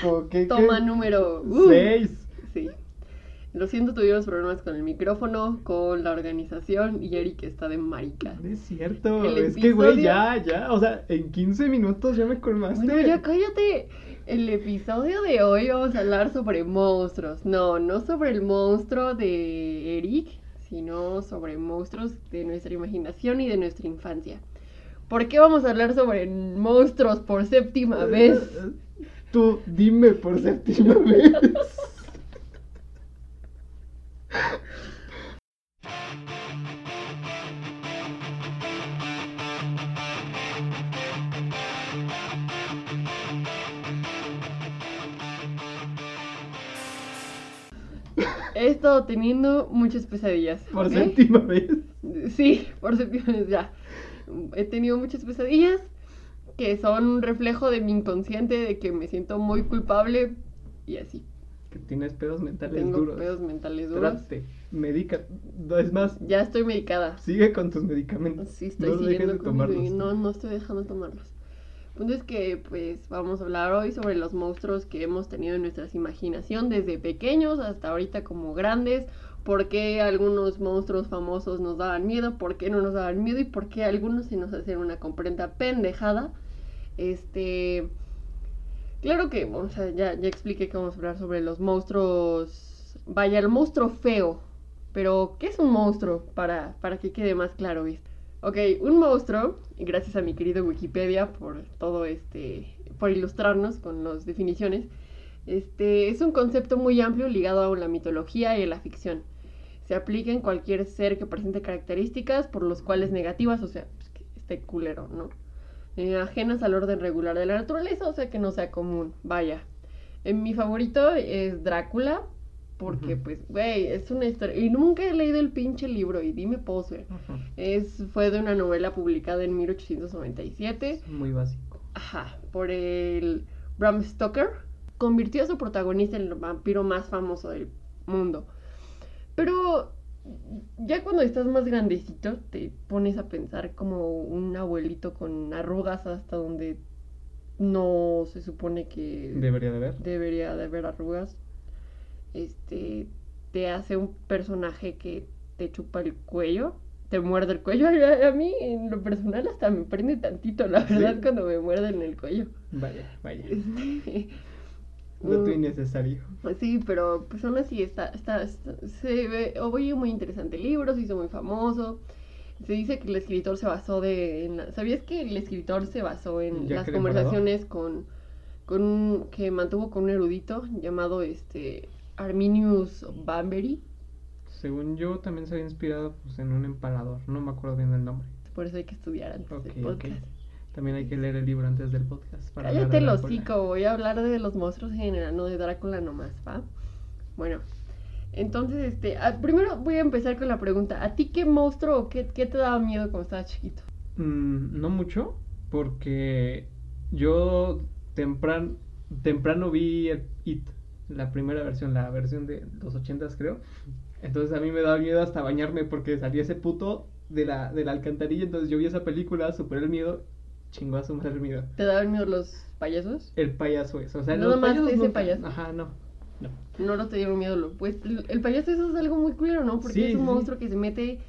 Toma qué? número uh, Seis. Sí. Lo siento, tuvimos problemas con el micrófono, con la organización y Eric está de marica. No es cierto. El Es que, güey, ya, ya. O sea, en 15 minutos ya me colmaste. Bueno, ya cállate. El episodio de hoy vamos a hablar sobre monstruos. No, no sobre el monstruo de Eric, sino sobre monstruos de nuestra imaginación y de nuestra infancia. ¿Por qué vamos a hablar sobre monstruos por séptima vez? Tú dime por séptima vez. He estado teniendo muchas pesadillas. Por séptima vez. Sí, por séptima vez ya. He tenido muchas pesadillas que son un reflejo de mi inconsciente, de que me siento muy culpable y así. Que tienes pedos mentales Tengo duros. pedos mentales duros. Trate, medica. No, es más, Ya estoy medicada. sigue con tus medicamentos. Sí, estoy no siguiendo de tomarlos. No, no estoy dejando de tomarlos. Punto es que, pues, vamos a hablar hoy sobre los monstruos que hemos tenido en nuestra imaginación desde pequeños hasta ahorita como grandes. ¿Por qué algunos monstruos famosos nos daban miedo? ¿Por qué no nos daban miedo? ¿Y por qué algunos se nos hacen una comprenda pendejada? Este... Claro que, o sea, ya, ya expliqué que vamos a hablar sobre los monstruos... Vaya, el monstruo feo. Pero, ¿qué es un monstruo? Para, para que quede más claro, ¿viste? Ok, un monstruo, y gracias a mi querido Wikipedia por todo este, por ilustrarnos con las definiciones, este es un concepto muy amplio ligado a la mitología y a la ficción. Se aplica en cualquier ser que presente características por los cuales negativas, o sea, pues, que esté culero, ¿no? Eh, ajenas al orden regular de la naturaleza, o sea, que no sea común, vaya. Eh, mi favorito es Drácula, porque pues, güey, es una historia, y nunca he leído el pinche libro, y dime poser. Ujú. Es, fue de una novela publicada en 1897, Es muy básico. ajá, por el Bram Stoker. Convirtió a su protagonista en el vampiro más famoso del mundo. Pero ya cuando estás más grandecito, te pones a pensar como un abuelito con arrugas hasta donde no se supone que Debería de ver. debería de haber arrugas. Este te hace un personaje que te chupa el cuello, te muerde el cuello. A, a mí, en lo personal, hasta me prende tantito, la ¿Sí? verdad, cuando me muerden el cuello. Vaya, vaya. Dato mm, innecesario. Sí, pero pues aún así está, está, está- se ve, oye, muy interesante el libro, se hizo muy famoso. Se dice que el escritor se basó de, en la- ¿sabías que el escritor se basó en ¿Jack las conversaciones con, con un- que mantuvo con un erudito llamado este Arminius Bambery? Según yo, también se había inspirado pues, en un empalador. No me acuerdo bien el nombre. Por eso hay que estudiar antes del podcast. También hay que leer el libro antes del podcast. para Cállate el hocico, voy a hablar de los monstruos en general, no de Drácula nomás, ¿va? Bueno, entonces, este, ah, primero voy a empezar con la pregunta. ¿A ti qué monstruo o qué, qué te daba miedo cuando estabas chiquito? Mm, no mucho, porque yo tempran- temprano vi el It, la primera versión, la versión de los ochentas creo. Entonces a mí me daba miedo hasta bañarme porque salía ese puto de la, de la alcantarilla. Entonces yo vi esa película, superé el miedo, chingó a su madre. ¿Te daban miedo los payasos? El payaso es, o sea, Nada los más payasos ese payaso. Ajá, no. no. No, no te dieron miedo, lo, pues el, el payaso eso es algo muy culero, ¿no? Porque Sí, es un sí. monstruo que se mete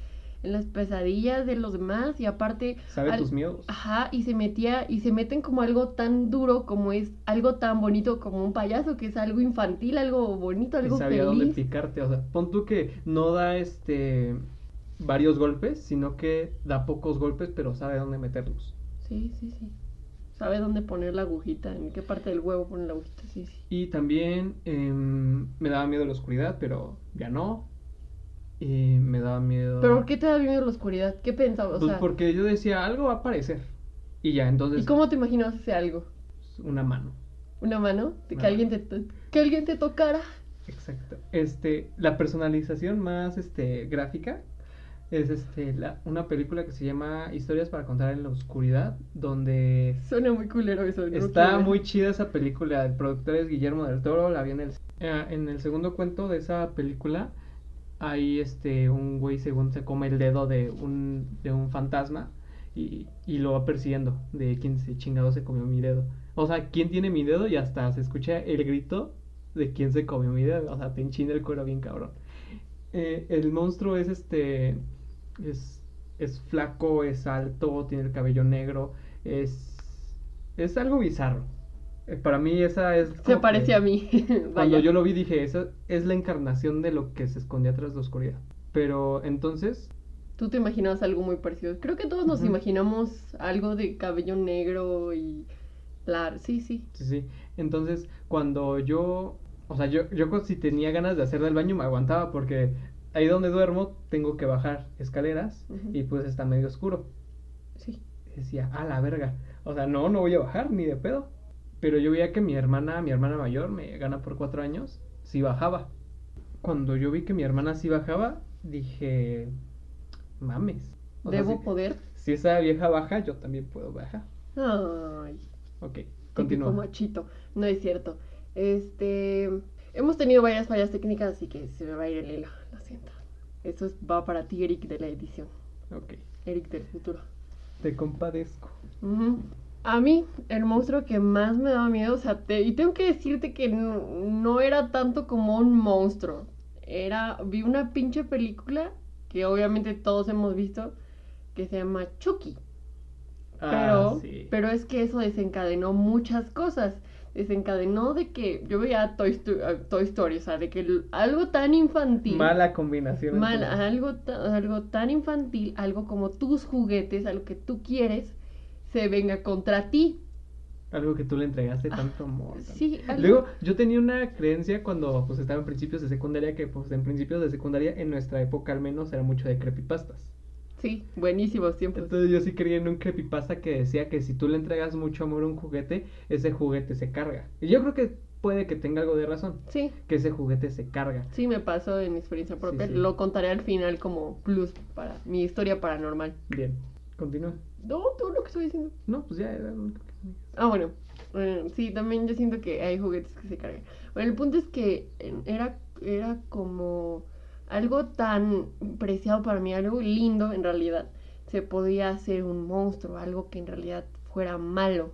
en las pesadillas de los demás y aparte... Sabe al- tus miedos. Ajá, y se metía, y se meten como algo tan duro como es algo tan bonito como un payaso, que es algo infantil, algo bonito, y algo sabía dónde feliz. picarte, o sea, pon tú que no da este varios golpes, sino que da pocos golpes, pero sabe dónde meterlos. Sí, sí, sí. Sabe dónde poner la agujita, en qué parte del huevo poner la agujita, sí, sí. Y también em, me daba miedo la oscuridad, pero ya no. Y me daba miedo. ¿Pero por qué te da miedo la oscuridad? ¿Qué pensabas? Pues sea, porque yo decía, algo va a aparecer. Y ya, entonces. ¿y cómo te imaginabas ese algo? Una mano. ¿Una mano? De Una que alguien te, que alguien te tocara. Exacto. Este, la personalización más este, gráfica es este, la, una película que se llama Historias para contar en la oscuridad, donde Suena muy culero eso. no Está quiero muy chida esa película. El productor es Guillermo del Toro. La vi en el, eh, en el segundo cuento de esa película. Hay este un güey según se come el dedo de un, de un fantasma y, y lo va persiguiendo de quién se chingado se comió mi dedo. O sea, ¿quién tiene mi dedo? Y hasta se escucha el grito de quién se comió mi dedo. O sea, te enchina el cuero bien cabrón. Eh, el monstruo es este. Es, es flaco, es alto, tiene el cabello negro. Es. Es algo bizarro. Eh, Para mí, esa es. Se parece a mí. Cuando yo lo vi, dije, esa es la encarnación de lo que se escondía tras la oscuridad. Pero entonces, Tú te imaginabas algo muy parecido. Creo que todos nos imaginamos algo de cabello negro y. Claro, sí, sí. Sí, sí. Entonces, cuando yo, o sea, yo, yo si tenía ganas de hacer del baño me aguantaba porque ahí donde duermo tengo que bajar escaleras y pues está medio oscuro. Sí. Decía, a la verga. O sea, no, no voy a bajar ni de pedo. Pero yo veía que mi hermana, mi hermana mayor, me gana por cuatro años, sí bajaba. Cuando yo vi que mi hermana sí bajaba, dije, mames. O sea, Debo si, poder. si esa vieja baja, yo también puedo bajar. Ay. Ok, continúa. machito. No es cierto. Este. Hemos tenido varias fallas técnicas, así que se me va a ir el hilo. Eso es- va para ti, Eric, de la edición. Ok, Eric del futuro. te compadezco. A mí, el monstruo que más me daba miedo, o sea, te- y tengo que decirte que no, no era tanto como un monstruo. Era, vi una pinche película que obviamente todos hemos visto, que se llama Chucky. Pero, Ah, sí. pero es que eso desencadenó muchas cosas. Desencadenó de que yo veía Toy, Sto- eh, Toy Story, o sea, de que algo tan infantil. Mala combinación. mal, algo, ta- algo tan infantil, algo como tus juguetes, algo que tú quieres, se venga contra ti. Algo que tú le entregaste Ah, tanto amor. tanto- Sí, algo- Luego, yo tenía una creencia cuando pues estaba en principios de secundaria que pues en principios de secundaria en nuestra época al menos era mucho de creepypastas. Sí, buenísimos tiempos. Entonces yo sí creía en un creepypasta que decía que si tú le entregas mucho amor a un juguete, ese juguete se carga. Y yo creo que puede que tenga algo de razón, Sí, que ese juguete se carga. sí me pasó en mi experiencia propia. sí. Lo contaré al final como plus para mi historia paranormal. Bien, continúa. No, todo lo que estoy diciendo. No, pues ya era lo único que. Ah, bueno. eh, sí, también yo siento que hay juguetes que se cargan. Bueno, el punto es que era, era como algo tan preciado para mí, algo lindo en realidad. Se podía hacer un monstruo, algo que en realidad fuera malo.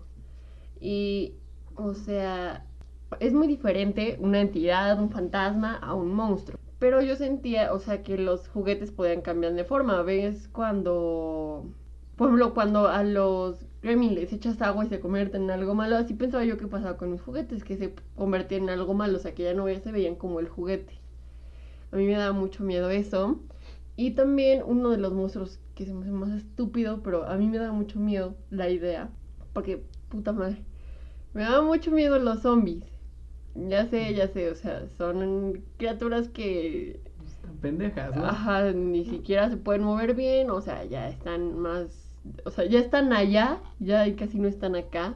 Y, o sea, es muy diferente una entidad, un fantasma, a un monstruo. Pero yo sentía, o sea, que los juguetes podían cambiar de forma. ¿Ves cuando por ejemplo, cuando a los gremlins les echas agua y se convierten en algo malo, así pensaba yo que pasaba con mis juguetes, que se convertían en algo malo, o sea, que ya no se veían como el juguete. A mí me daba mucho miedo eso. Y también uno de los monstruos que se me hace más estúpido, pero a mí me da mucho miedo la idea, porque puta madre, me daba mucho miedo los zombies. Ya sé, ya sé, o sea, son criaturas que Están pendejas, ¿no? Ajá, ni siquiera se pueden mover bien, o sea, ya están más, o sea, ya están allá, ya casi no están acá.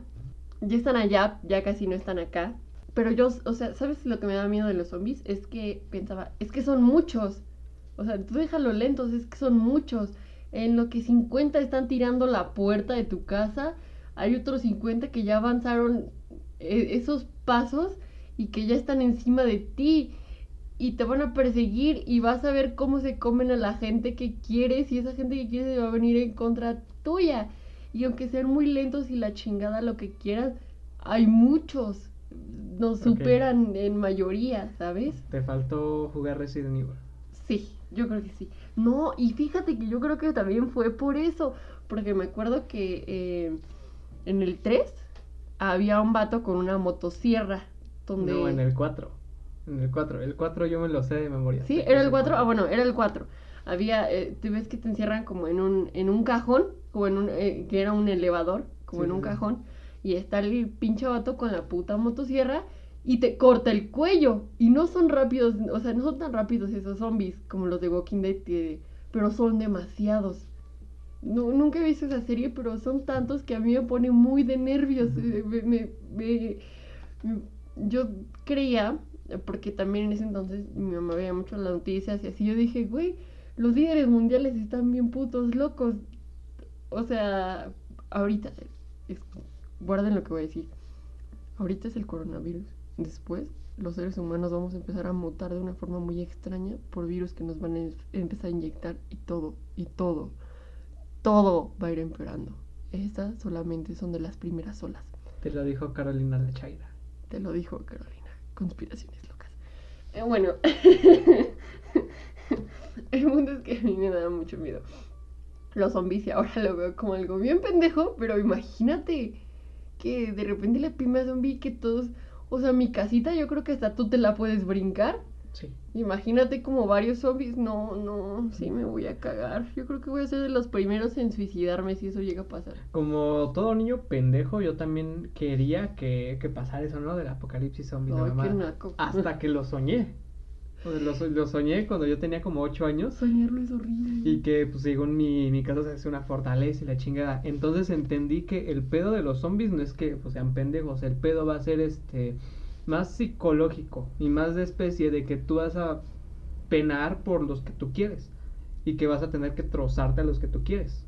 Ya están allá, ya casi no están acá. Pero yo, o sea, ¿sabes lo que me da miedo de los zombies? Es que pensaba, es que son muchos. O sea, tú déjalo lentos, es que son muchos. En lo que 50 están tirando la puerta de tu casa, hay otros 50 que ya avanzaron eh, esos pasos y que ya están encima de ti y te van a perseguir y vas a ver cómo se comen a la gente que quieres y esa gente que quieres va a venir en contra tuya. Y aunque sean muy lentos y la chingada lo que quieras, hay muchos. Nos superan en mayoría, ¿sabes? Te faltó jugar Resident Evil. Sí, yo creo que sí. No, y fíjate que yo creo que también fue por eso. Porque me acuerdo que eh, en el 3 había un vato con una motosierra. Donde... No, en el 4. En el 4. El 4 yo me lo sé de memoria. Sí, era el 4. Ah, bueno, era el 4. Había, eh, tú ves que te encierran como en un, en un cajón, como en un, eh, que era un elevador, como Sí, en un sí. cajón, y está el pinche vato con la puta motosierra y te corta el cuello. Y no son rápidos, o sea, no son tan rápidos esos zombies como los de Walking Dead, que- pero son demasiados. No, nunca he visto esa serie, pero son tantos que a mí me pone muy de nervios. eh, me- me- me- me- yo creía, porque también en ese entonces mi mamá veía mucho las noticias y así, yo dije, güey, los líderes mundiales están bien putos locos. O sea, ahorita, es- guarden lo que voy a decir. Ahorita es el coronavirus. Después, los seres humanos vamos a empezar a mutar de una forma muy extraña por virus que nos van a em- empezar a inyectar y todo, y todo, todo va a ir empeorando. Estas solamente son de las primeras olas. Te lo dijo Carolina la Chaira. Te lo dijo Carolina. Conspiraciones locas. Eh, bueno. El mundo es que a mí me da mucho miedo. Los zombies y ahora lo veo como algo bien pendejo, pero imagínate que de repente la primera zombie que todos... O sea, mi casita yo creo que hasta tú te la puedes brincar. Sí. Imagínate como varios zombies. No, no, sí me voy a cagar. Yo creo que voy a ser de los primeros en suicidarme si eso llega a pasar. Como todo niño pendejo, yo también quería que, que pasara eso, ¿no? Del apocalipsis zombie. Ay, qué naco. Hasta que lo soñé. Lo, so- lo soñé cuando yo tenía como 8 años. Soñarlo es horrible. Y que, pues, según mi, mi casa se hace una fortaleza y la chingada. Entonces entendí que el pedo de los zombies no es que pues, sean pendejos. El pedo va a ser este más psicológico y más de especie de que tú vas a penar por los que tú quieres. Y que vas a tener que trozarte a los que tú quieres.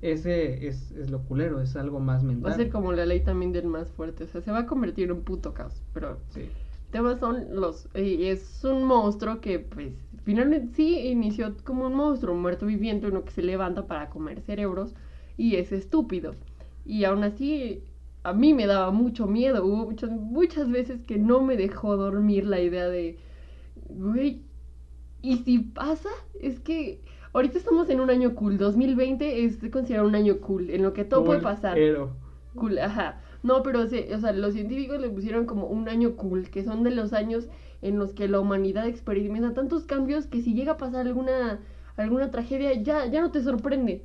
Ese es, es lo culero, es algo más mental. Va a ser como la ley también del más fuerte. O sea, se va a convertir en un puto caos. Pero Sí. El tema son los... Y es un monstruo que, pues, finalmente sí inició como un monstruo muerto viviente, uno que se levanta para comer cerebros y es estúpido. Y aún así, a mí me daba mucho miedo. Hubo muchas, muchas veces que no me dejó dormir la idea de, güey, ¿y si pasa? Es que ahorita estamos en un año cool. 2020 es considerado un año cool, en lo que todo puede pasar. Culero. Cool, ajá. No, pero se- o sea, los científicos le pusieron como un año cool, que son de los años en los que la humanidad experimenta tantos cambios que si llega a pasar alguna alguna tragedia ya ya no te sorprende.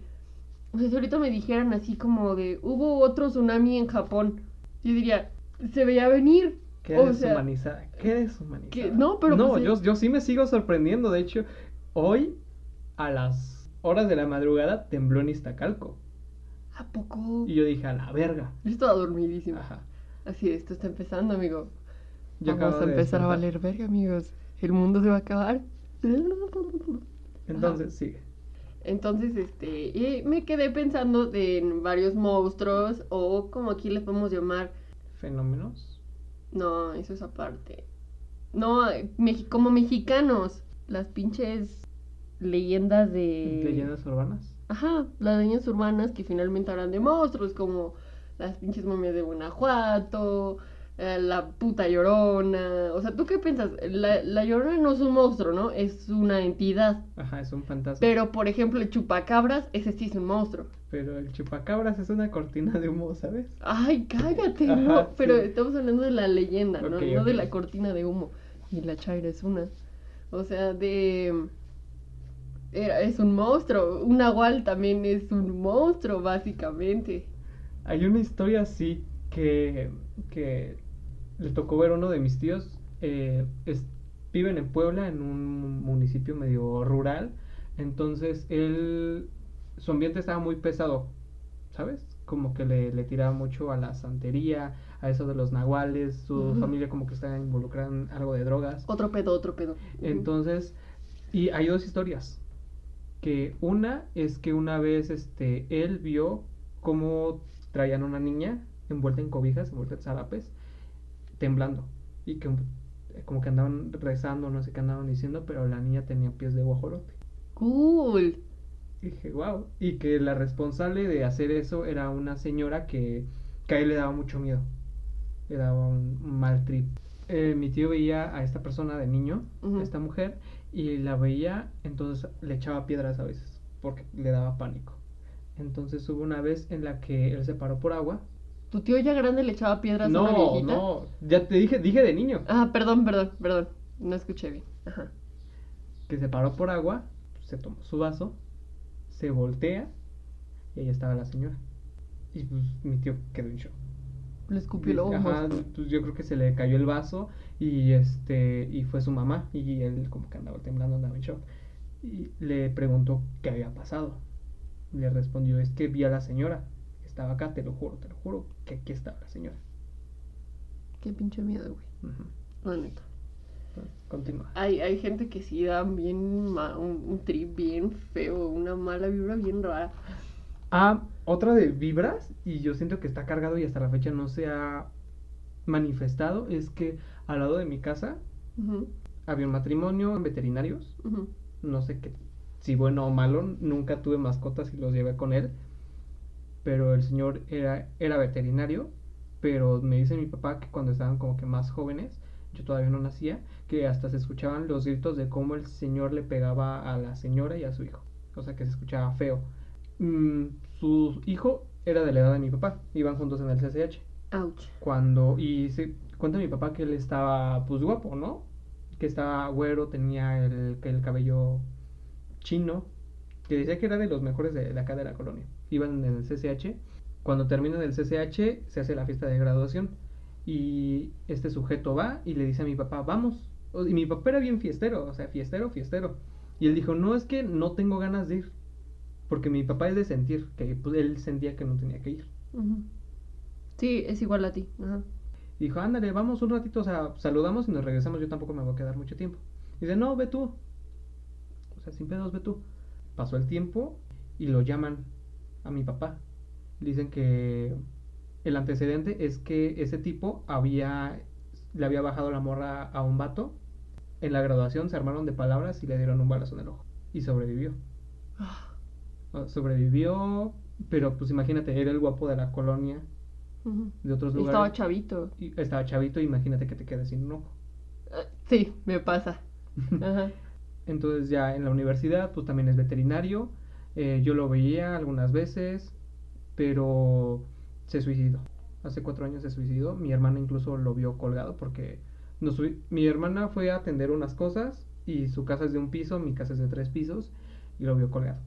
O sea, si ahorita me dijeran así como de hubo otro tsunami en Japón, yo diría, se veía venir. Qué O sea, deshumanizada. Qué deshumanizada. que- no, pero No, pues, yo, yo sí me sigo sorprendiendo. De hecho, hoy a las horas de la madrugada tembló en Iztacalco. ¿A poco? Y yo dije, a la verga. Yo estaba dormidísima. Ajá. Así, esto está empezando, amigo. Yo Vamos a de empezar a valer verga, amigos. El mundo se va a acabar. Entonces, sigue. Entonces, este, y me quedé pensando de- en varios monstruos o como aquí les podemos llamar, Fenómenos. no, eso es aparte. No, meji- como mexicanos, las pinches leyendas de... Leyendas urbanas. Ajá, las leyendas urbanas que finalmente hablan de monstruos, como las pinches momias de Guanajuato, eh, la puta llorona. O sea, ¿tú qué piensas? La, la llorona no es un monstruo, ¿no? Es una entidad. Ajá, es un fantasma. Pero, por ejemplo, el chupacabras, ese sí es un monstruo. Pero el chupacabras es una cortina de humo, ¿sabes? Ay, cállate, Ajá, no. Pero estamos hablando de la leyenda, ¿no? Ok, No de la cortina de humo. Y la chaira es una. O sea, de. Era, es un monstruo. Un nahual también es un monstruo, básicamente. Hay una historia así que, que le tocó ver a uno de mis tíos. eh, es- viven en Puebla, en un municipio medio rural. Entonces, él, su ambiente estaba muy pesado, ¿sabes? Como que le, le tiraba mucho a la santería, a eso de los nahuales. Su familia como que estaba involucrada en algo de drogas. Otro pedo, otro pedo. Entonces, y hay dos historias. Que una es que una vez este, él vio cómo traían una niña envuelta en cobijas, envuelta en zarapes, temblando. Y que como que andaban rezando, no sé qué andaban diciendo, pero la niña tenía pies de guajolote. Cool. Y dije, wow. Y que la responsable de hacer eso era una señora que, que a él le daba mucho miedo. Le daba un mal trip. Eh, mi tío veía a esta persona de niño, a esta mujer, y la veía, entonces le echaba piedras a veces, porque le daba pánico. Entonces hubo una vez en la que él se paró por agua. ¿Tu tío ya grande le echaba piedras a una No, viejita? no, ya te dije, dije de niño, Ah, perdón, perdón, perdón. No escuché bien. Ajá. que se paró por agua, se tomó su vaso, se voltea, y ahí estaba la señora. Y pues mi tío quedó en shock. Le escupió el ojo. Ajá, pues yo creo que se le cayó el vaso y este y fue su mamá y él como que andaba temblando, andaba en shock. Y le preguntó qué había pasado. Le respondió, es que vi a la señora, estaba acá, te lo juro, te lo juro, que aquí estaba la señora. Qué pinche miedo, güey. La neta. Bueno, Continúa. Hay, hay gente que sí da bien ma- un, un trip bien feo, una mala vibra bien rara. Ah, otra de vibras, y yo siento que está cargado y hasta la fecha no se ha manifestado, es que al lado de mi casa había un matrimonio en veterinarios no sé qué, si bueno o malo, nunca tuve mascotas y los llevé con él, pero el señor era, era veterinario pero me dice mi papá que cuando estaban como que más jóvenes, yo todavía no nacía, que hasta se escuchaban los gritos de cómo el señor le pegaba a la señora y a su hijo. O sea, que se escuchaba feo. Mm, su hijo era de la edad de mi papá, iban juntos en el CCH. Ouch. Cuando, y se cuenta mi papá que él estaba, pues guapo, ¿no? Que estaba güero, tenía el, el cabello chino, que decía que era de los mejores de, de acá de la colonia. Iban en el CCH. Cuando terminan el CCH, se hace la fiesta de graduación. Y este sujeto va y le dice a mi papá, vamos. Y mi papá era bien fiestero, o sea, fiestero, fiestero. Y él dijo, no, es que no tengo ganas de ir. Porque mi papá es de sentir, que pues, él sentía que no tenía que ir. Sí, es igual a ti. Ajá. Y dijo, ándale, vamos un ratito, o sea, saludamos y nos regresamos, yo tampoco me voy a quedar mucho tiempo. Y dice, no, ve tú. O sea, sin pedos, ve tú. Pasó el tiempo y lo llaman a mi papá. Dicen que el antecedente es que ese tipo había, le había bajado la morra a un vato. En la graduación se armaron de palabras y le dieron un balazo en el ojo. Y sobrevivió. Sobrevivió, pero pues imagínate, era el guapo de la colonia, de otros lugares. Estaba chavito. Y estaba chavito, imagínate que te quedes sin un ojo. Eh, Sí, me pasa. Ajá. Entonces ya en la universidad pues también es veterinario. Eh, yo lo veía algunas veces, pero se suicidó. Hace cuatro años se suicidó. Mi hermana incluso lo vio colgado porque nos mi hermana fue a atender unas cosas y su casa es de un piso, mi casa es de tres pisos y lo vio colgado.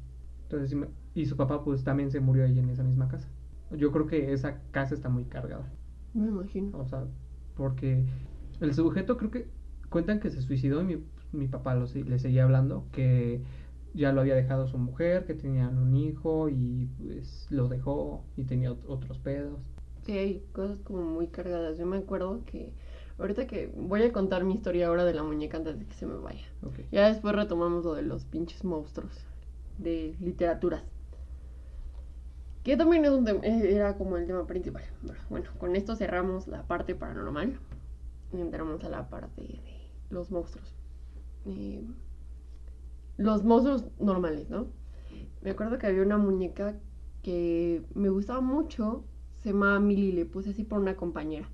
Entonces, y su papá pues también se murió ahí en esa misma casa. Yo creo que esa casa está muy cargada. Me imagino. O sea, porque el sujeto creo que cuentan que se suicidó y mi, mi papá lo, le seguía hablando que ya lo había dejado su mujer, que tenían un hijo y pues lo dejó y tenía ot- otros pedos. Sí, hay cosas como muy cargadas. Yo me acuerdo que ahorita que voy a contar mi historia ahora de la muñeca antes de que se me vaya. Ya después retomamos lo de los pinches monstruos de literaturas. Que también es un eh, era como el tema principal. Bueno, Bueno, con esto cerramos la parte paranormal. Y entramos a la parte de los monstruos. Eh, los monstruos normales, ¿no? Me acuerdo que había una muñeca que me gustaba mucho. Se llamaba Millie, le puse así por una compañera.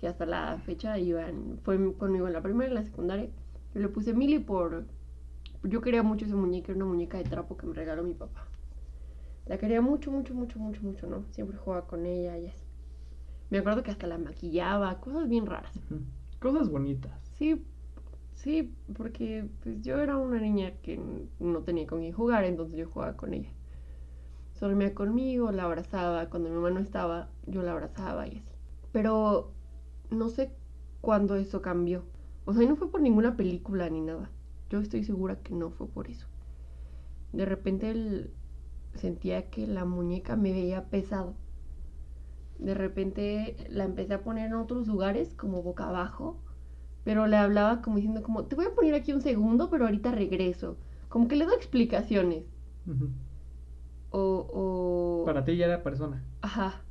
Que hasta la fecha iban, fue conmigo en la primera y la secundaria. Yo le puse Millie por. Yo quería mucho esa muñeca, era una muñeca de trapo que me regaló mi papá. La quería mucho, mucho, mucho, mucho, mucho, ¿no? Siempre jugaba con ella y así. Me acuerdo que hasta la maquillaba, cosas bien raras. Cosas bonitas. Sí, sí, porque pues yo era una niña que no tenía con quién jugar, entonces yo jugaba con ella. Dormía conmigo, la abrazaba, cuando mi mamá no estaba, yo la abrazaba y así. Pero no sé cuándo eso cambió. O sea, no fue por ninguna película ni nada. Yo estoy segura que no fue por eso. De repente el- sentía que la muñeca me veía pesado. De repente la empecé a poner en otros lugares, como boca abajo pero le hablaba como diciendo como, te voy a poner aquí un segundo, pero ahorita regreso. Como que le doy explicaciones. O, o... Para ti ya era persona. Ajá.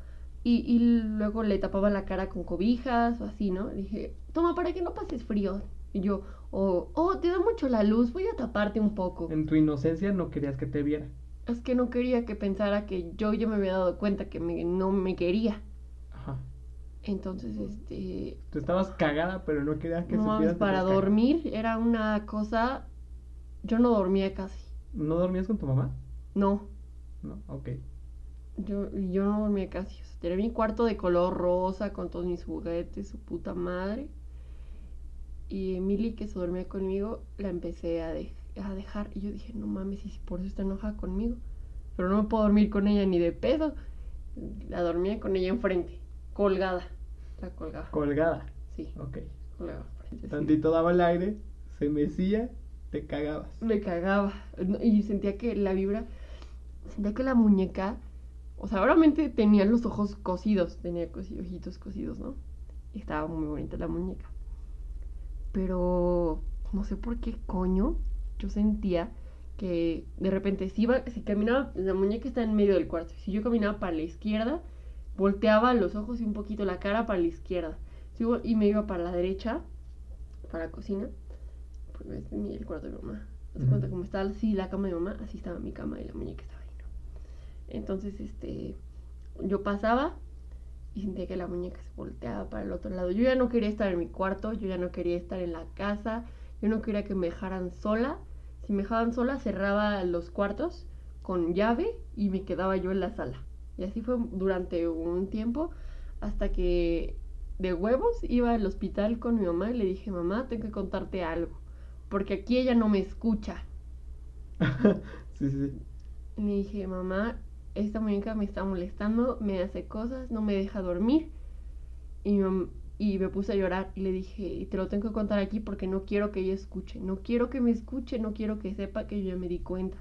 Y, y luego le tapaba la cara con cobijas o así, ¿no? Dije, toma, para que no pases frío. Y yo, o, oh, te da mucho la luz, voy a taparte un poco. En tu inocencia no querías que te viera. Es que no quería que pensara que yo ya me había dado cuenta que me- no me quería. Ajá. Entonces, este, Tú estabas cagada, pero no querías que no supieras que para cagada. dormir era una cosa... Yo no dormía casi. ¿No dormías con tu mamá? No, No, ok. Yo, yo no dormía casi. O sea, tenía mi cuarto de color rosa con todos mis juguetes, su puta madre. Y Emily, que se dormía conmigo, la empecé a, de- a dejar. Y yo dije, no mames, y si por eso está enojada conmigo. Pero no me puedo dormir con ella ni de pedo. La dormía con ella enfrente, colgada. La colgaba. Colgada. Sí, Ok. colgaba enfrente. sí. Tantito daba el aire, se mecía, te cagabas. Me cagaba. Y sentía que la vibra. Sentía que la muñeca. O sea, obviamente tenía los ojos cosidos. Tenía cosi- ojitos cosidos, ¿no? Y estaba muy bonita la muñeca. Pero. No sé por qué coño. Yo sentía que de repente si iba. Si caminaba. La muñeca está en medio del cuarto. Si yo caminaba para la izquierda. Volteaba los ojos y un poquito la cara para la izquierda. Si Y me iba para la derecha. Para la cocina pues es el cuarto de mi mamá. De cuenta como estaba así la cama de mamá, así estaba mi cama y la muñeca estaba ahí, ¿no? Entonces, este, yo pasaba y sentía que la muñeca se volteaba para el otro lado. Yo ya no quería estar en mi cuarto, yo ya no quería estar en la casa, yo no quería que me dejaran sola. Si me dejaban sola, cerraba los cuartos con llave y me quedaba yo en la sala. Y así fue durante un tiempo hasta que de huevos iba al hospital con mi mamá y le dije, mamá, tengo que contarte algo, porque aquí ella no me escucha. sí, sí. Le dije, mamá, esta muñeca me está molestando, me hace cosas, no me deja dormir. Y, y me puse a llorar y le dije, y te lo tengo que contar aquí porque no quiero que ella escuche, no quiero que me escuche, no quiero que sepa que yo ya me di cuenta.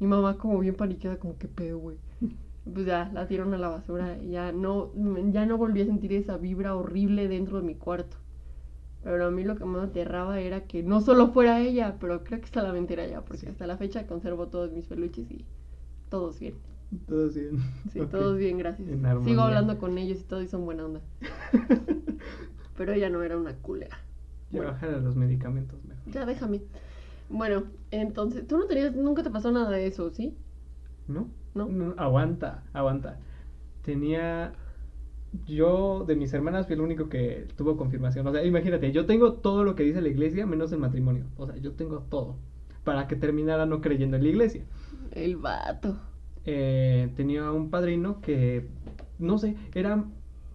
Mi mamá como bien paniqueada, como que pedo, güey. Pues ya, la tiraron a la basura. Y ya no, ya no volví a sentir esa vibra horrible dentro de mi cuarto. Pero a mí lo que más me aterraba era que no solo fuera ella, pero creo que solamente era ella, porque hasta la fecha conservo todos mis peluches y todos bien. Todos bien. Sí, todos bien, gracias. Sigo hablando con ellos y todos son buena onda. pero ella no era una culera. Ya bueno. los medicamentos mejor. Ya déjame. Bueno, entonces, tú no tenías, nunca te pasó nada de eso, ¿sí? ¿No? ¿No? aguanta, aguanta. Tenía. Yo, de mis hermanas, fui el único que tuvo confirmación. O sea, imagínate, yo tengo todo lo que dice la iglesia, menos el matrimonio. O sea, yo tengo todo. Para que terminara no creyendo en la iglesia. El vato. Eh, tenía un padrino que, no sé, era.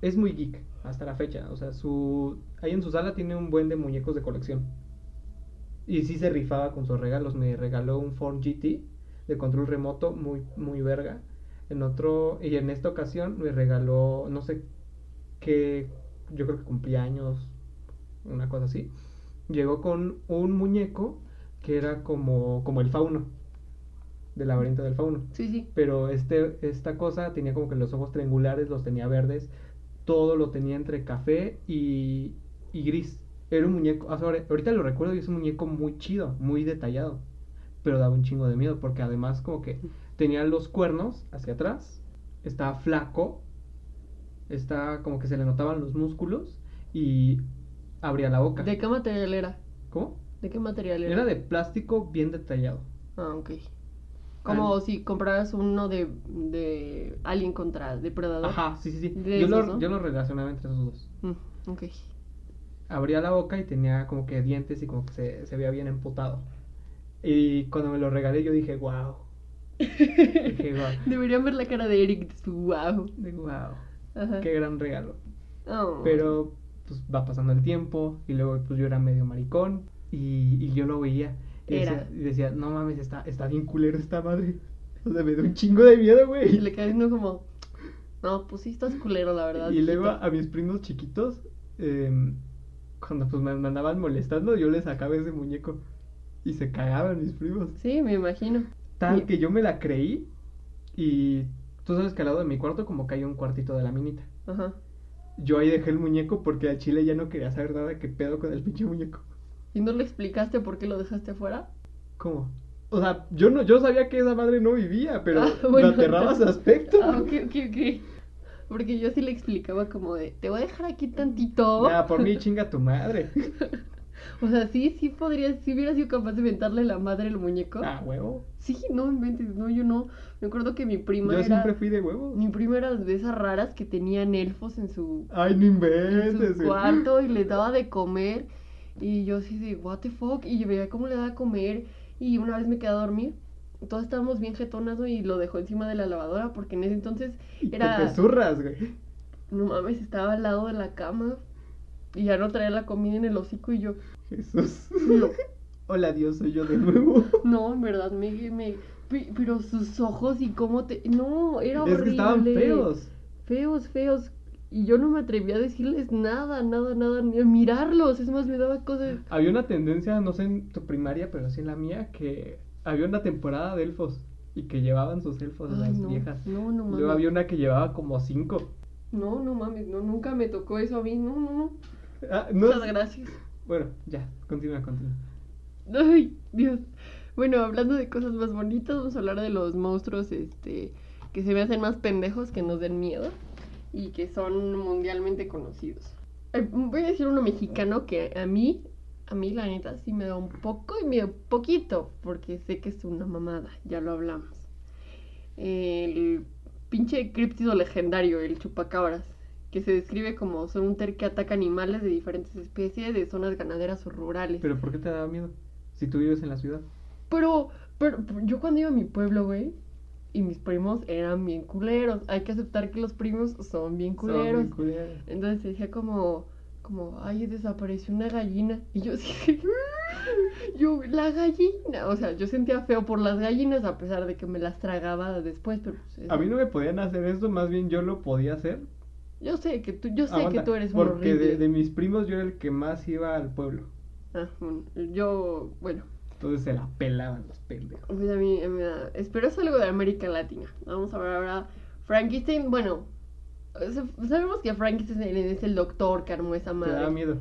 Es muy geek hasta la fecha. O sea, su. Ahí en su sala tiene un buen de muñecos de colección. Y sí se rifaba con sus regalos. Me regaló un Ford GT de control remoto muy, muy verga. En otro, y en esta ocasión me regaló, no sé qué, yo creo que cumpleaños, una cosa así. Llegó con un muñeco que era como, como el fauno, del laberinto del fauno. Sí, sí. Pero este, esta cosa tenía como que los ojos triangulares, los tenía verdes, todo lo tenía entre café y, y gris. Era un muñeco, ahorita lo recuerdo y es un muñeco muy chido, muy detallado pero daba un chingo de miedo porque además como que tenía los cuernos hacia atrás, estaba flaco, estaba como que se le notaban los músculos y abría la boca. ¿De qué material era? ¿Cómo? ¿De qué material era? Era de plástico bien detallado. Ah, ok. Como si compraras uno de, de Alien contra Depredador. Ajá, sí, sí, sí. Yo, lo, yo lo relacionaba entre esos dos. Mm, ok. Abría la boca y tenía como que dientes y como que se, se veía bien emputado. Y cuando me lo regalé yo dije, wow. dije, wow. Deberían ver la cara de Eric, wow. De wow. Qué gran regalo. Oh. Pero pues va pasando el tiempo y luego pues yo era medio maricón y, y yo lo veía. Y decía, y decía, no mames, está, está bien culero esta madre. O sea, me da un chingo de miedo, güey. Y le cae uno como, no, pues sí estás culero, la verdad. Y luego a mis primos chiquitos, eh, cuando pues me andaban molestando, yo les sacaba ese muñeco. Y se cagaban mis primos. Sí, me imagino. Tal que yo me la creí y tú sabes que al lado de mi cuarto como que hay un cuartito de la minita. Ajá. Yo ahí dejé el muñeco porque a Chile ya no quería saber nada que pedo con el pinche muñeco. ¿Y no le explicaste por qué lo dejaste afuera? ¿Cómo? O sea, yo no, yo sabía que esa madre no vivía, pero ah, me aterraba ese aspecto. Ah, ok, ok, ok. Porque yo sí le explicaba como de, te voy a dejar aquí tantito. Ya, por mí chinga tu madre. O sea, sí, sí podría, si hubiera sido capaz de inventarle la madre al muñeco. Ah, huevo. Sí, no inventes, no, yo no. Me acuerdo que mi prima. Yo siempre fui de huevo. Mi prima era de esas raras que tenían elfos en su. Ay, no inventes. En su cuarto y les daba de comer. Y yo así de, what the fuck. Y yo veía cómo le daba a comer. Y una vez me quedé a dormir. Todos estábamos bien jetonas, y lo dejó encima de la lavadora porque en ese entonces era. Te zurras, güey. No mames, estaba al lado de la cama. Y ya no traía la comida en el hocico y yo. Jesús. Hola Dios, soy yo de nuevo. No, en verdad, me, me. Pero sus ojos y cómo te. No, era horrible. Es que estaban feos. Feos, feos. Y yo no me atreví a decirles nada, nada, nada, ni a mirarlos. Es más, me daba cosas. Había una tendencia, no sé en tu primaria, pero sí en la mía, que había una temporada de elfos y que llevaban sus elfos a las viejas. No, no mames. Luego había una que llevaba como cinco. No, no mames, no, nunca me tocó eso a mí. No, no, no. Ah, Muchas gracias. Bueno, ya, continúa, continúa. Ay, Dios. Bueno, hablando de cosas más bonitas, vamos a hablar de los monstruos este, que se me hacen más pendejos, que nos den miedo y que son mundialmente conocidos. Eh, voy a decir uno mexicano que a mí, a mí la neta sí me da un poco y medio poquito, porque sé que es una mamada, ya lo hablamos. El pinche críptido legendario, el chupacabras, que se describe como son un ter que ataca animales de diferentes especies de zonas ganaderas o rurales. Pero ¿por qué te da miedo? Si tú vives en la ciudad. Pero, pero, yo cuando iba a mi pueblo, güey, y mis primos eran bien culeros. Hay que aceptar que los primos son bien culeros. Son bien culeros. Entonces decía como, como, ay, desapareció una gallina. Y yo dije, yo, la gallina. O sea, yo sentía feo por las gallinas a pesar de que me las tragaba después. Pero pues, A mí no me podían hacer eso, más bien yo lo podía hacer. Yo sé que tú, yo sé Aguanta, que tú eres Porque horrible. de, de mis primos yo era el que más iba al pueblo. Ah, bueno, yo, bueno, Entonces se la pelaban los pendejos. pues a mí me da... Espero es algo de América Latina. Vamos a ver ahora Frankenstein. Bueno, sa- sabemos que Frankenstein es el doctor que armó esa Te da madre. miedo.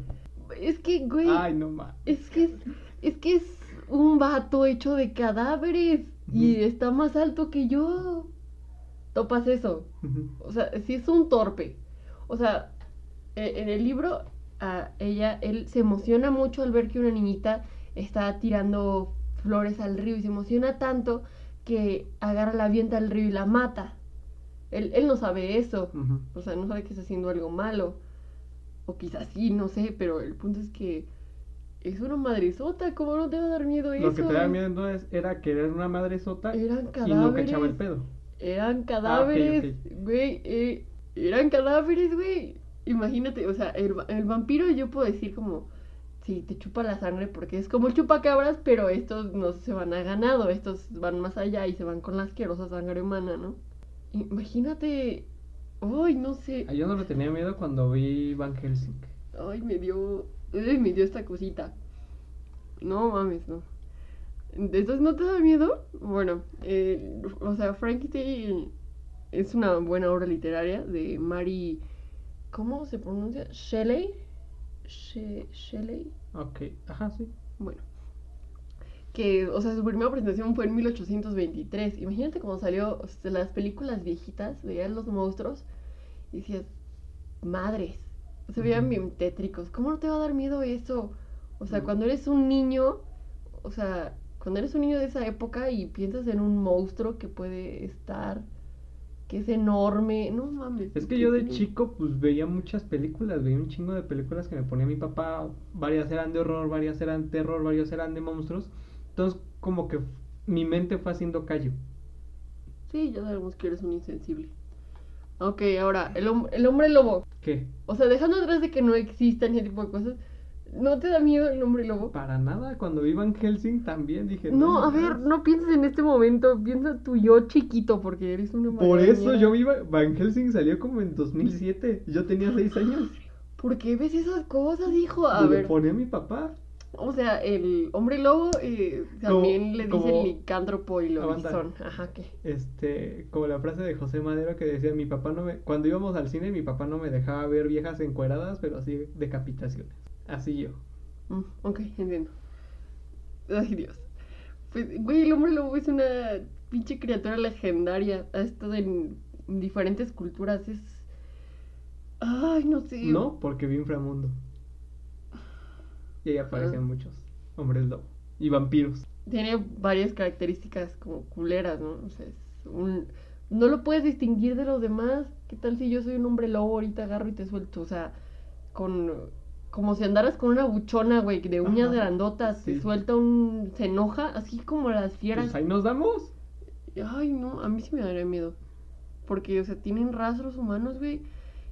Es que, güey, Ay, no más. es que es, es que es un vato hecho de cadáveres y está más alto que yo. Topas eso. O sea, sí es un torpe. O sea, e- en el libro, a ella, él se emociona mucho al ver que una niñita está tirando flores al río y se emociona tanto que agarra la avienta al río y la mata. Él, él no sabe eso. O sea, no sabe que está haciendo algo malo. O quizás sí, no sé, pero el punto es que es una madresota. ¿Cómo no te va a dar miedo eso? Lo que te da miedo entonces era que eras una madre sota Eran y no cachaba el cadáveres. pedo. Eran cadáveres, ok. güey. eh, eran cadáveres, güey. Imagínate, o sea, el, el vampiro yo puedo decir como, sí, te chupa la sangre porque es como el chupacabras, pero estos no se van a ganado, estos van más allá y se van con la asquerosa sangre humana, ¿no? Imagínate, ay, no sé, Ah, Yo no le tenía miedo cuando vi Van Helsing. ay, me dio, ay, me dio esta cosita. No mames, no. Entonces, ¿no te da miedo? Bueno, eh, o sea, Frankenstein es una buena obra literaria de Mary. ¿Cómo se pronuncia? Shelley. She- Shelley. Ok, ajá, sí. Bueno. Que, o sea, su primera presentación fue en 1823. Imagínate cuando salió o sea, las películas viejitas, veías los monstruos y decías, madres. Se veían bien tétricos. ¿Cómo no te va a dar miedo eso? O sea, cuando eres un niño, o sea, cuando eres un niño de esa época y piensas en un monstruo que puede estar, que es enorme, no mames. Es que yo de chico pues veía muchas películas, veía un chingo de películas que me ponía mi papá, varias eran de horror, varias eran terror, varias eran de monstruos. Entonces como que mi mente fue haciendo callo. Sí, ya sabemos que eres un insensible. Ok, ahora, el, hom- el hombre lobo. ¿Qué? O sea, dejando atrás de que no existan ese tipo de cosas, ¿no te da miedo el hombre lobo? Para nada, cuando vi Van Helsing también dije... No, a mames". ver, no pienses en este momento, piensa tu yo chiquito, porque eres una Por eso yo vi Va- Van Helsing salió como en 2007, yo tenía 6 años. ¿Por qué ves esas cosas, hijo? A le ver, ponía a mi papá. o sea, el hombre lobo eh, también le como- dicen licántropo y lobizón. Ajá, ¿qué? Este, como la frase de José Madero que decía, mi papá no me, cuando íbamos al cine, mi papá no me dejaba ver viejas encueradas, pero así decapitaciones. Así yo. Mm, ok, entiendo. Ay, Dios. Pues, güey, el hombre lobo es una pinche criatura legendaria. Ha estado en diferentes culturas. Es. Ay, no sé. No, porque vi Inframundo. Y ahí aparecían Ah. muchos hombres lobo. Y vampiros. Tiene varias características como culeras, ¿no? O sea, es un. No lo puedes distinguir de los demás. ¿Qué tal si yo soy un hombre lobo ahorita agarro y te suelto? O sea, con. Como si andaras con una buchona, güey, de uñas Ajá, grandotas, sí. te suelta un. se enoja, así como las fieras. Pues ahí nos damos. Ay, no, a mí sí me daría miedo. Porque, o sea, tienen rastros humanos, güey.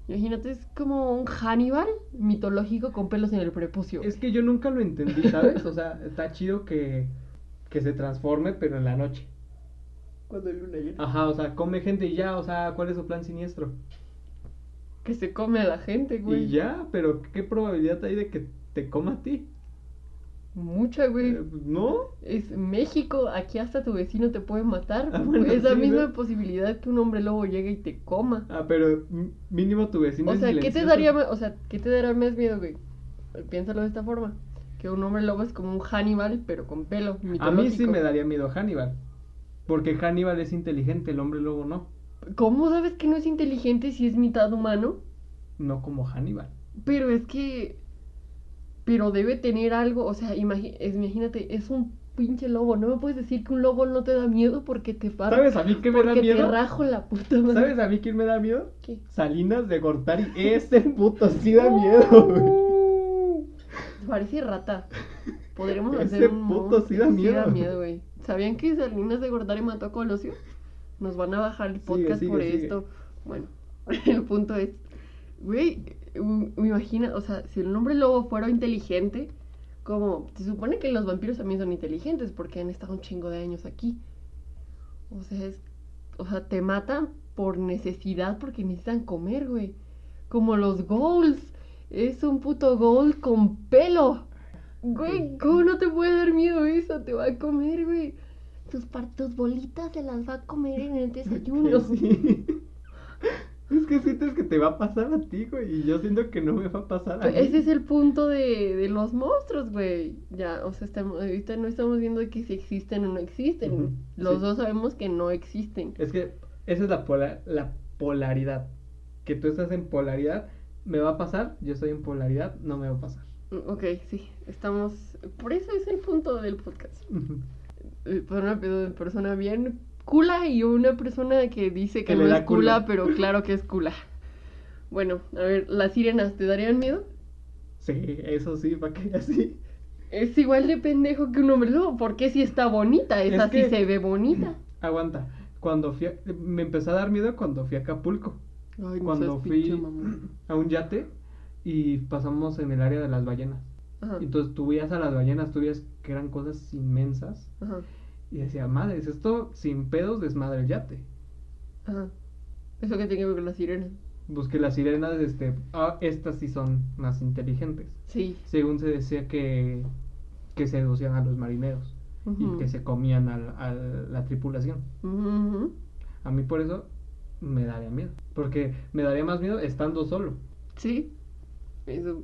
Imagínate, es como un Hannibal mitológico con pelos en el prepucio. Es que yo nunca lo entendí, ¿sabes? O sea, está chido que, que se transforme, pero en la noche. Cuando luna llena. Ajá, o sea, come gente y ya, o sea, ¿cuál es su plan siniestro? Que se come a la gente, güey. Y ya, pero ¿qué probabilidad hay de que te coma a ti? Mucha, güey. Eh, ¿No? Es México, aquí hasta tu vecino te puede matar. Ah, bueno, es la sí, misma ¿no? posibilidad que un hombre lobo llegue y te coma. Ah, pero mínimo tu vecino o es sea, ¿qué te daría o sea, ¿qué te más miedo, güey? Piénsalo de esta forma. Que un hombre lobo es como un Hannibal, pero con pelo A mí sí me daría miedo Hannibal. Porque Hannibal es inteligente, el hombre lobo no. ¿Cómo sabes que no es inteligente si es mitad humano? No como Hannibal. Pero es que. Pero debe tener algo, o sea, imagínate, es un pinche lobo. No me puedes decir que un lobo no te da miedo porque te fa- ¿Sabes a mí qué me da porque te miedo? rajo la puta madre. ¿Sabes a mí quién me da miedo? ¿Qué? Salinas de Gortari. Ese puto sí da miedo, güey. Parece rata. Podríamos Ese hacer un puto sí da miedo. miedo, güey. ¿Sabían que Salinas de Gortari mató a Colosio? Nos van a bajar el podcast sigue, por sigue. esto. Bueno, el punto es, güey, me imagino, o sea, si el hombre lobo fuera inteligente, como se supone que los vampiros también son inteligentes porque han estado un chingo de años aquí. O sea, es, o sea, te matan por necesidad porque necesitan comer, güey. Como los ghouls. Es un puto ghoul con pelo. Güey, ¿cómo no te puede dar miedo eso? Te va a comer, güey. Tus, tus bolitas se las va a comer en el desayuno. Sí. Es que sientes que te va a pasar a ti, güey. Y yo siento que no me va a pasar a mí. Pues Ese es el punto de, de los monstruos, güey. Ya, o sea, estamos, ahorita no estamos viendo que si existen o no existen. Los sí. dos sabemos que no existen. Es que esa es la, pola- la polaridad. Que tú estás en polaridad, me va a pasar, yo estoy en polaridad, no me va a pasar. Mm, Ok, sí, estamos... Por eso es el punto del podcast. Eh, Por una pe- persona bien cula y una persona que dice que, Que no es cula, pero claro que es cula. Bueno, a ver, ¿las sirenas te darían miedo? Sí, eso sí, para que así. Es igual de pendejo que un hombre lobo, porque si está bonita, esa Es sí que- se ve bonita. Aguanta. Cuando fui a- me empezó a dar miedo cuando fui a Acapulco. Ay, cuando fui pinche a un yate y pasamos en el área de las ballenas. Ajá, Entonces tú veías a las ballenas, tú veías que eran cosas inmensas. ajá, Y decía, madres, esto sin pedos desmadre el yate. ajá. Eso que tiene que ver con las sirenas. Busqué las sirenas, este, ah, estas sí son más inteligentes. Sí. Según se decía que, que seducían a los marineros y que se comían al- a la tripulación. ujú. A mí por eso me daría miedo. Porque me daría más miedo estando solo. Sí. Eso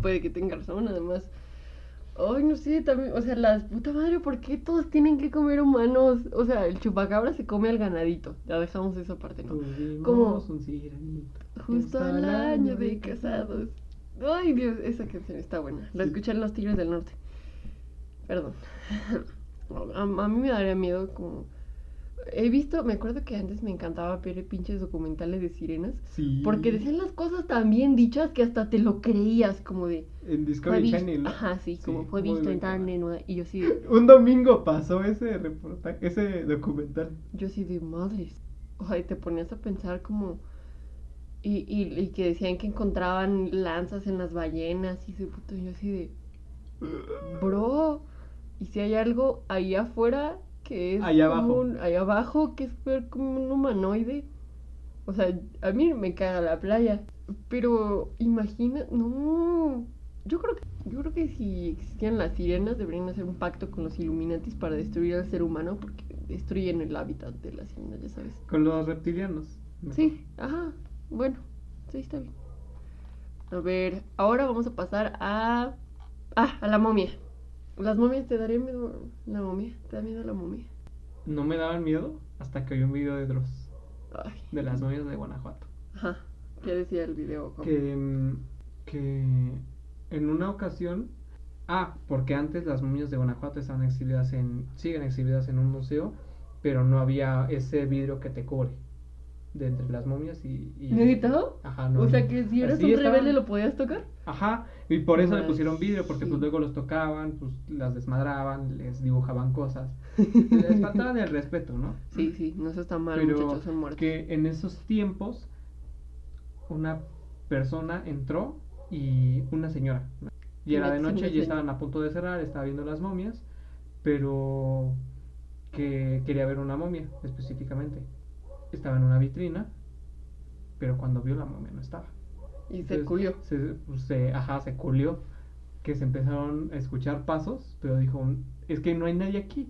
puede que tenga razón, además. Ay, no sé, también, o sea, las puta madre, ¿por qué todos tienen que comer humanos? O sea, el chupacabra se come al ganadito. Ya dejamos esa parte, ¿no? Tuvimos Como- un. Justo al año de casados. Ay, Dios, esa canción está buena. La Sí. escuché en los Tigres del Norte. Perdón. A, a mí me daría miedo como... He visto, me acuerdo que antes me encantaba ver pinches documentales de sirenas. Sí. Porque decían las cosas tan bien dichas que hasta te lo creías, como de... En Discovery visto, Channel. ¿no? ajá, sí, como fue visto en en una- Y yo sí de, Un domingo pasó ese reportaje, ese documental. yo sí de madres. O sea, y te ponías a pensar como... Y, y, y que decían que encontraban lanzas en las ballenas y ese puto, yo así de... Bro, y si hay algo ahí afuera que es como abajo. un- ahí abajo que es como un humanoide. O sea, a mí me caga la playa. Pero imagina, no. Yo creo que yo creo que si existían las sirenas deberían hacer un pacto con los Illuminatis para destruir al ser humano porque destruyen el hábitat de las sirenas, ya sabes. Con los reptilianos. Sí, ajá. Bueno, sí está bien. A ver, ahora vamos a pasar a ah, a la momia. ¿Las momias te darían miedo la momia? ¿Te da miedo la momia? No me daban miedo hasta que vi un video de Dross, Ay, de las novias de Guanajuato. ajá. ¿Qué decía el video? Que, mm, que en una ocasión, ah, porque antes las momias de Guanajuato estaban exhibidas en, siguen exhibidas en un museo, pero no había ese vidrio que te cubre de entre las momias y... y ¿Neta? Ajá, no. O sea que si eres Así un estaban. rebelde lo podías tocar. Ajá, y por eso le pusieron vidrio, porque sí. pues luego los tocaban, pues las desmadraban, les dibujaban cosas. les faltaban el respeto, ¿no? Sí, sí, no eso está mal, Pero muchachos, son muertos. que en esos tiempos una persona entró y una señora. Y era de noche y estaban a punto de cerrar, estaba viendo las momias, pero que quería ver una momia específicamente. Estaba en una vitrina, pero cuando vio la momia no estaba. Y se culió. Se, pues, se- ajá, se culió. Que se empezaron a escuchar pasos, pero dijo, es que no hay nadie aquí.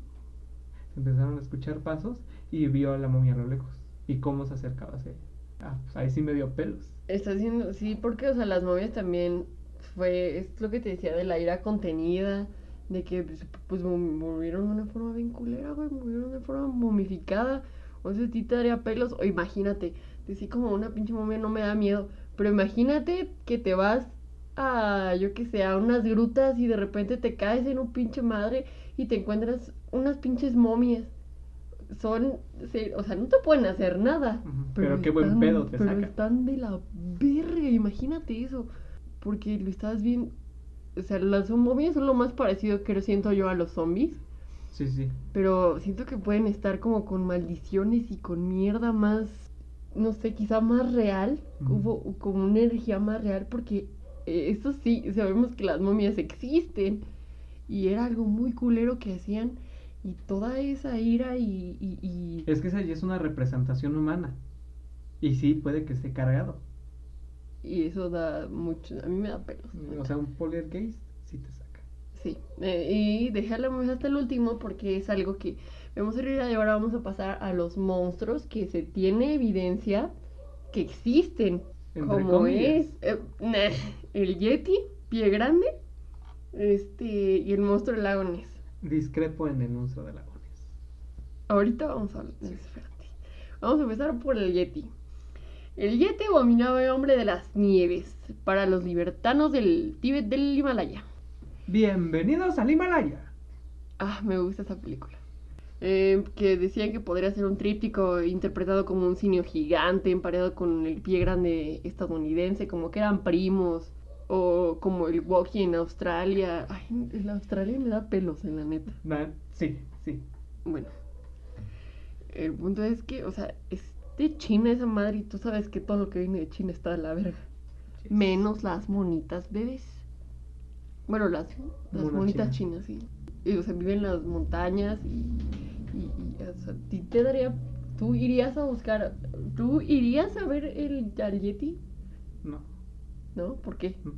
Se empezaron a escuchar pasos y vio a la momia a lo lejos. Y cómo se acercaba hacia ella. Ah, pues ahí sí me dio pelos. Está haciendo, sí, porque, o sea, las momias también fue, es lo que te decía de la ira contenida, de que, pues, pues murieron de una forma bien culera, güey, murieron de forma momificada. O sea, a ti te daría pelos, o imagínate, decir como una pinche momia no me da miedo, pero imagínate que te vas a, yo que sé, a unas grutas y de repente te caes en un pinche madre y te encuentras unas pinches momias. Son, sí, o sea, no te pueden hacer nada. Pero qué buen pedo te pero saca. están de la verga, imagínate eso. Porque lo estás viendo, o sea, las momias son lo más parecido que siento yo a los zombies. Sí, sí. Pero siento que pueden estar como con maldiciones y con mierda más, no sé, quizá más real, Ujú. hubo como una energía más real, porque eh, eso sí, sabemos que las momias existen y era algo muy culero que hacían y toda esa ira y... y, y- Es que esa ya es una representación humana. Y sí, puede que esté cargado. y eso da mucho, a mí me da pelos. O sea, un poltergeist sí te. Sí, eh, y dejémoslo hasta el último porque es algo que vemos el día de ahora vamos a pasar a los monstruos que se tiene evidencia que existen. Entre como comillas. es eh, nah, el Yeti, pie grande, este y el monstruo del lago Ness. Discrepo en el monstruo de lagones. Ahorita vamos a. Vamos a empezar por el Yeti. El Yeti abominable hombre de las nieves para los libertanos del Tíbet del Himalaya. Bienvenidos al Himalaya. Ah, me gusta esa película. Eh, que decían que podría ser un tríptico interpretado como un simio gigante empareado con el pie grande estadounidense, como que eran primos, o como el Woki en Australia. Ay, en Australia me da pelos, en la neta. Sí, sí. Bueno, el punto es que, o sea, es de China esa madre y tú sabes que todo lo que viene de China está de la verga. Menos las monitas bebés. Bueno, las, las monitas chinas. chinas, sí. Y, o sea, viven en las montañas y, y, y, o sea, ¿a ti te daría... ¿Tú irías a buscar... ¿Tú irías a ver el al Yeti? No. ¿No? ¿Por qué? Mm.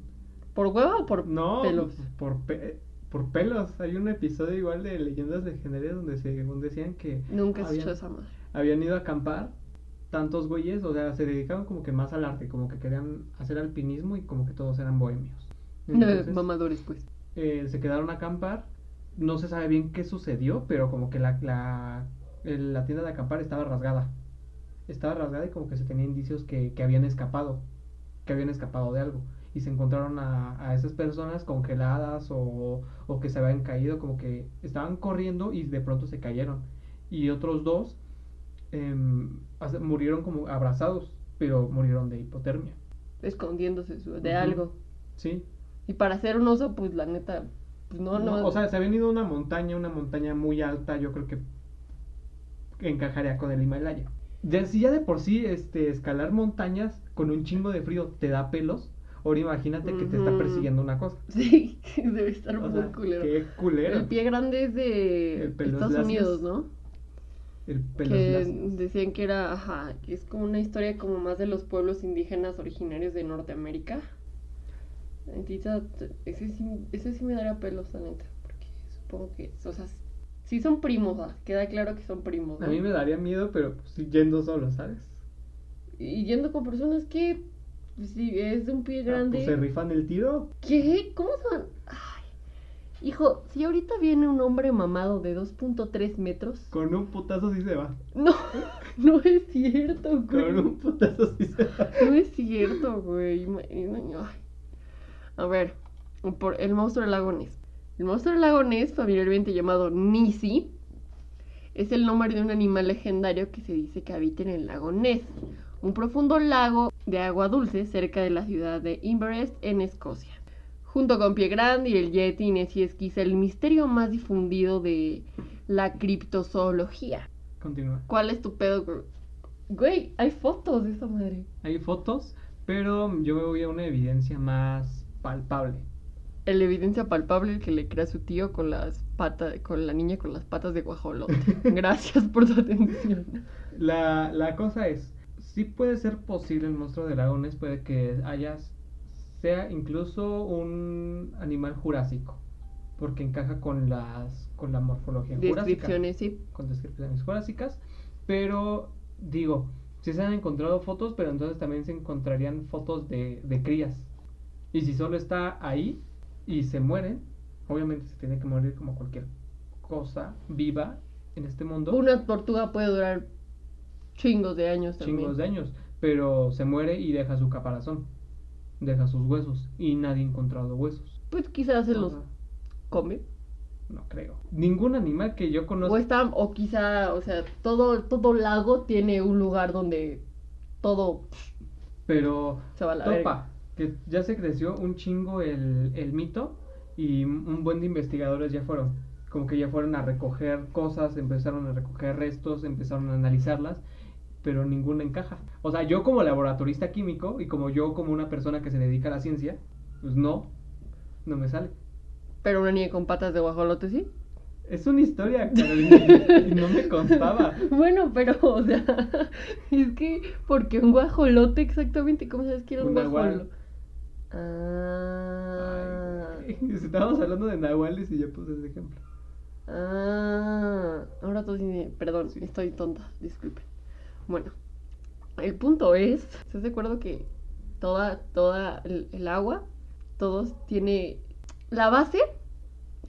¿Por hueva o por No, pelos? Por, pe- por pelos. Hay un episodio igual de Leyendas Legendarias donde según decían que Nunca habían- esa madre. habían ido a acampar tantos güeyes, o sea, se dedicaban como que más al arte, como que querían hacer alpinismo y como que todos eran bohemios. Entonces, Mamadores, pues. eh, se quedaron a acampar, no se sabe bien qué sucedió, pero como que la, la, tienda de acampar estaba rasgada. Estaba rasgada y como que se tenía indicios que, que habían escapado, que habían escapado de algo. Y se encontraron a, a esas personas congeladas o, o que se habían caído, como que estaban corriendo y de pronto se cayeron. Y otros dos em, murieron como abrazados, pero murieron de hipotermia. Escondiéndose su- de algo. Sí, Y para hacer un oso, pues la neta, pues no, no. No, o sea, se habían ido a una montaña, una montaña muy alta, yo creo que encajaría con el Himalaya. Ya, si ya de por sí este, escalar montañas con un chingo de frío te da pelos, ahora imagínate que te está persiguiendo una cosa. Sí, debe estar O muy sea, culero. qué culero. El pie grande es de Estados lacios. Unidos, ¿no? El pelos que lacios. decían que era, ajá, que es como una historia como más de los pueblos indígenas originarios de Norteamérica. Ese sí, ese sí me daría pelos, la neta, porque supongo que, o sea, sí son primos, ah, queda claro que son primos, ¿no? A mí me daría miedo, pero pues, sí, yendo solo, ¿sabes? Y yendo con personas que, pues, si es de un pie Ah, grande... pues, se rifan el tiro. ¿Qué? ¿Cómo son? Ay. Hijo, si ahorita viene un hombre mamado de 2.3 metros. Con un putazo sí se va. No, no es cierto, güey. Con un putazo sí se va. No es cierto, güey. Ay. A ver, por el monstruo del lago Ness. El monstruo del lago Ness, familiarmente llamado Nisi, es el nombre de un animal legendario que se dice que habita en el lago Ness, un profundo lago de agua dulce cerca de la ciudad de Inverness, en Escocia. Junto con Pie Grande y el Yeti, Nessie es quizá el misterio más difundido de la criptozoología. Continúa. ¿Cuál es tu pedo, güey? Güey, hay fotos de esa madre. Hay fotos, pero yo me voy a una evidencia más palpable. La evidencia palpable que le crea su tío con las patas, con la niña con las patas de guajolote. Gracias por tu atención. La, la cosa es, sí puede ser posible el monstruo de lagones, puede que hayas, sea incluso un animal jurásico, porque encaja con las con la morfología jurásica, Descripciones, sí. con descripciones jurásicas, pero digo, si se han encontrado fotos, pero entonces también se encontrarían fotos de, de crías. Y si solo está ahí y se mueren, obviamente se tiene que morir como cualquier cosa viva en este mundo. Una tortuga puede durar chingos de años también. chingos de años, pero se muere y deja su caparazón. deja sus huesos y nadie ha encontrado huesos. Pues quizás se O los come. no creo. Ningún animal que yo O conozca. está, o quizá, o sea, todo, todo lago tiene un lugar donde todo Pero se va a la verga. Que ya se creció un chingo el, el mito y un buen de investigadores ya fueron. Como que ya fueron a recoger cosas, empezaron a recoger restos, empezaron a analizarlas, pero ninguna encaja. O sea, yo como laboratorista químico y como yo como una persona que se dedica a la ciencia, pues no, no me sale. Pero una niña con patas de guajolote, sí. Es una historia, Carolina, y no me constaba. Bueno, pero, o sea, es que, porque un guajolote exactamente? ¿Cómo sabes que era un, guajolote? Ah, Ay, Estábamos hablando de nahuales y ya puse ese ejemplo. ah, ahora todo tiene, perdón, Sí. estoy tonta, disculpen. Bueno, el punto es, ¿estás de acuerdo que toda, toda el, el agua, todos tiene, la base,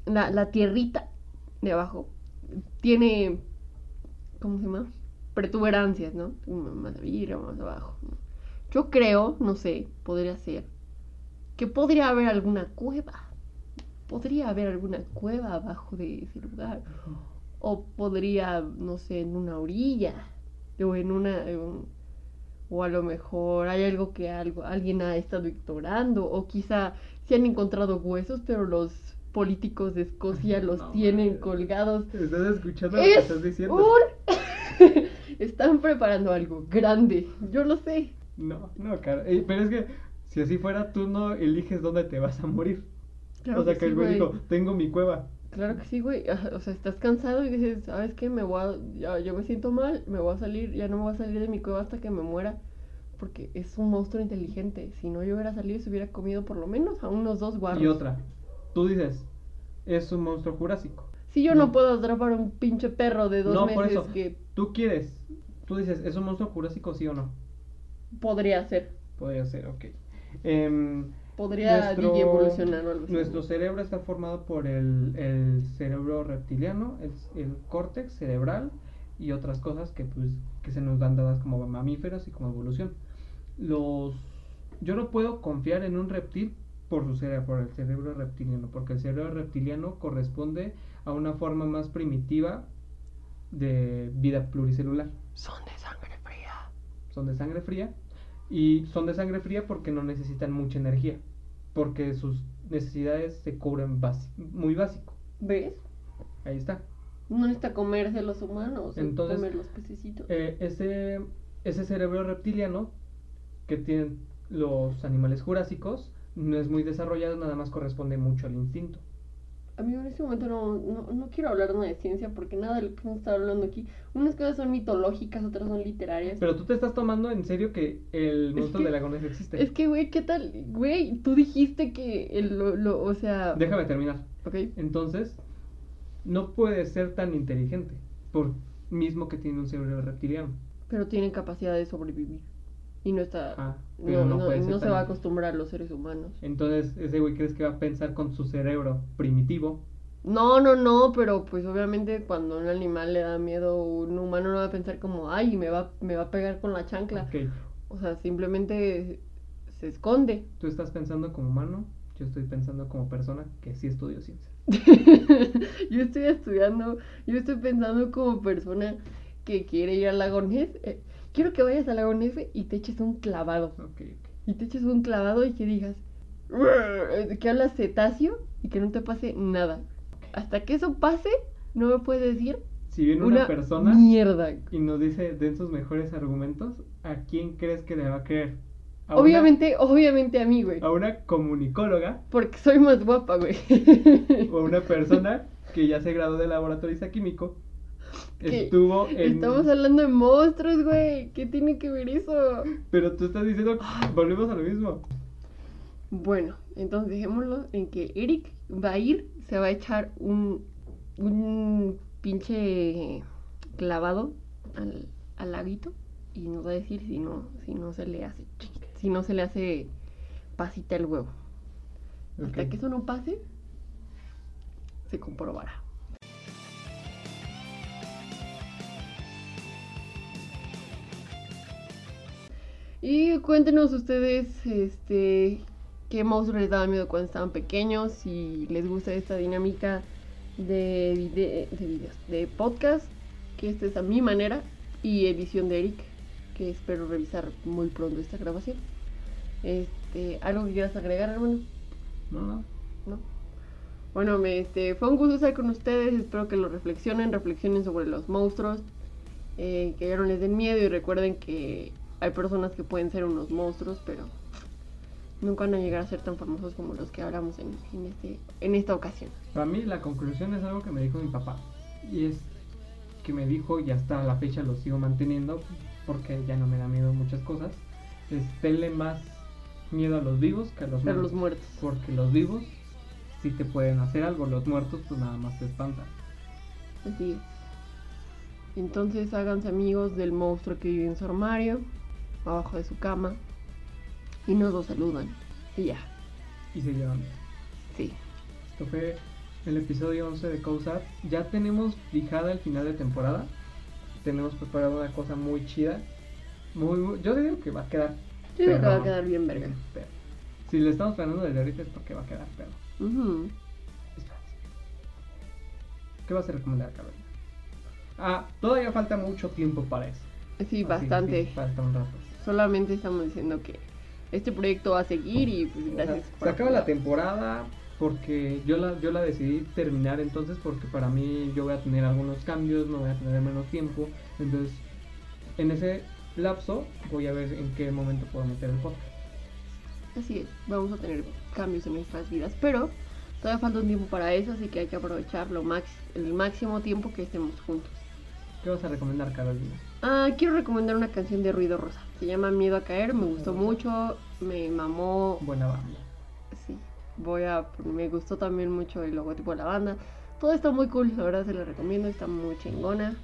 la, la tierrita de abajo, tiene, ¿cómo se llama? Protuberancias, ¿no? Más arriba, más abajo. Yo creo, no sé, podría ser, que podría haber alguna cueva. Podría haber alguna cueva abajo de ese lugar. O podría, no sé, en una orilla. O en una. en o a lo mejor hay algo que algo, alguien ha estado ignorando. O quizá se han encontrado huesos, pero los políticos de Escocia los No, tienen madre. colgados. ¿Estás escuchando lo que Es estás diciendo? un... Están preparando algo grande. Yo lo sé. No, no, cara. eh, pero es que si así fuera, tú no eliges dónde te vas a morir. Claro o sea, que que el güey dijo, tengo mi cueva. Claro que sí, güey. O sea, estás cansado y dices, ¿sabes qué? Me voy a... ya, yo me siento mal, me voy a salir, ya no me voy a salir de mi cueva hasta que me muera. Porque es un monstruo inteligente. Si no yo hubiera salido, se hubiera comido por lo menos a unos dos guarros. Y otra, tú dices, es un monstruo jurásico. Si yo no, No. puedo atrapar a un pinche perro de dos No, meses por eso. que Tú quieres, tú dices, ¿es un monstruo jurásico sí o no? podría ser. Podría ser, ok. Em, Podría nuestro- evolucionar o algo así. Nuestro cerebro está formado por el, el cerebro reptiliano, el, el córtex cerebral y otras cosas que, pues, que se nos dan dadas como mamíferos y como evolución. Los, yo no puedo confiar en un reptil por su cerebro, por el cerebro reptiliano, porque el cerebro reptiliano corresponde a una forma más primitiva de vida pluricelular. Son de sangre fría. Son de sangre fría y son de sangre fría porque no necesitan mucha energía, porque sus necesidades se cubren muy básico. ¿Ves? Ahí está. No necesita comerse los humanos, Entonces, comer los pececitos. Eh, ese, ese cerebro reptiliano que tienen los animales jurásicos no es muy desarrollado, nada más corresponde mucho al instinto. Amigo, en este momento no, no, no quiero hablar nada de ciencia porque nada de lo que hemos estado hablando aquí, unas cosas son mitológicas, otras son literarias. Pero tú te estás tomando en serio que el monstruo de lagones existe. Es que, güey, ¿qué tal? Güey, tú dijiste que el, lo, lo- o sea... Déjame terminar. Ok, Entonces, no puede ser tan inteligente, por mismo que tiene un cerebro reptiliano. pero tienen capacidad de sobrevivir. Y no está... Ah, no pero no no- se va a acostumbrar a los seres humanos. Entonces, ese güey crees que va a pensar con su cerebro primitivo. No, no, no, pero pues obviamente cuando un animal le da miedo, un humano no va a pensar como, ay, me va, me va a pegar con la chancla. O sea, simplemente se esconde. tú estás pensando como humano, yo estoy pensando como persona que sí estudió ciencia. yo estoy estudiando, yo estoy pensando como persona que quiere ir al lago Ness. eh, quiero que vayas al lago Ness y te eches un clavado. Ok, ok. Y te eches un clavado y que digas que hablas cetáceo y que no te pase nada. Hasta que eso pase, no me puedes decir Si viene una una persona mierda. y nos dice de sus mejores argumentos, ¿a quién crees que le va a creer? ¿A una- Obviamente, obviamente a mí, güey. a una comunicóloga Porque soy más guapa, güey. o a una persona que ya se graduó de laboratorista químico, estuvo en... Estamos hablando de monstruos, güey. ¿Qué tiene que ver eso? Pero tú estás diciendo, volvemos a lo mismo. Bueno, entonces dejémoslo en que Eric va a ir, se va a echar un, un pinche clavado al, al laguito y nos va a decir si no, si no se le hace, si no se le hace pasita el huevo. Hasta que eso no pase, se comprobará. Y cuéntenos ustedes, este, qué monstruos les daba miedo cuando estaban pequeños, si les gusta esta dinámica de, vide- de videos, de podcast, que esta es a mi manera, y edición de Eric, que espero revisar muy pronto esta grabación. Este, ¿algo que quieras agregar, hermano? No, no. ¿no? Bueno, me, este, fue un gusto estar con ustedes. Espero que lo reflexionen, reflexionen sobre los monstruos, eh, que ya no les den miedo y recuerden que hay personas que pueden ser unos monstruos, pero nunca van a llegar a ser tan famosos como los que hablamos en, en este, en esta ocasión. Para mí la conclusión es algo que me dijo mi papá. Y es que me dijo, y hasta la fecha lo sigo manteniendo, porque ya no me da miedo muchas cosas, es tenle más miedo a los vivos que a los muertos. los muertos. Porque los vivos sí te pueden hacer algo, los muertos pues nada más te espantan. Así es. Entonces háganse amigos del monstruo que vive en su armario, abajo de su cama, y nos lo saludan. Y ya, Y se llevan. sí. Esto fue el episodio 11 de Cousar. Ya tenemos fijada el final de temporada. Tenemos preparado una cosa muy chida. Muy, muy- yo digo que va a quedar. Yo creo que va a quedar bien verga. Pero, Si le estamos planeando desde ahorita es porque va a quedar perro. Espérate. ¿Qué vas a recomendar, Carolina? Ah, todavía falta mucho tiempo para eso. Sí, Así, bastante. sí, falta un rato. Solamente estamos diciendo que este proyecto va a seguir y pues gracias. se acaba la temporada porque yo la, yo la decidí terminar entonces porque para mí yo voy a tener algunos cambios, no voy a tener menos tiempo. Entonces, en ese lapso voy a ver en qué momento puedo meter el podcast. Así es, vamos a tener cambios en nuestras vidas, pero todavía falta un tiempo para eso, así que hay que aprovechar lo max el máximo tiempo que estemos juntos. ¿Qué vas a recomendar, Carolina? Ah, quiero recomendar una canción de Ruido Rosa. Se llama Miedo a caer, me gustó mucho, me mamó. Buena banda. Sí, voy a. Me gustó también mucho el logotipo de la banda. Todo está muy cool, la verdad se lo recomiendo, está muy chingona.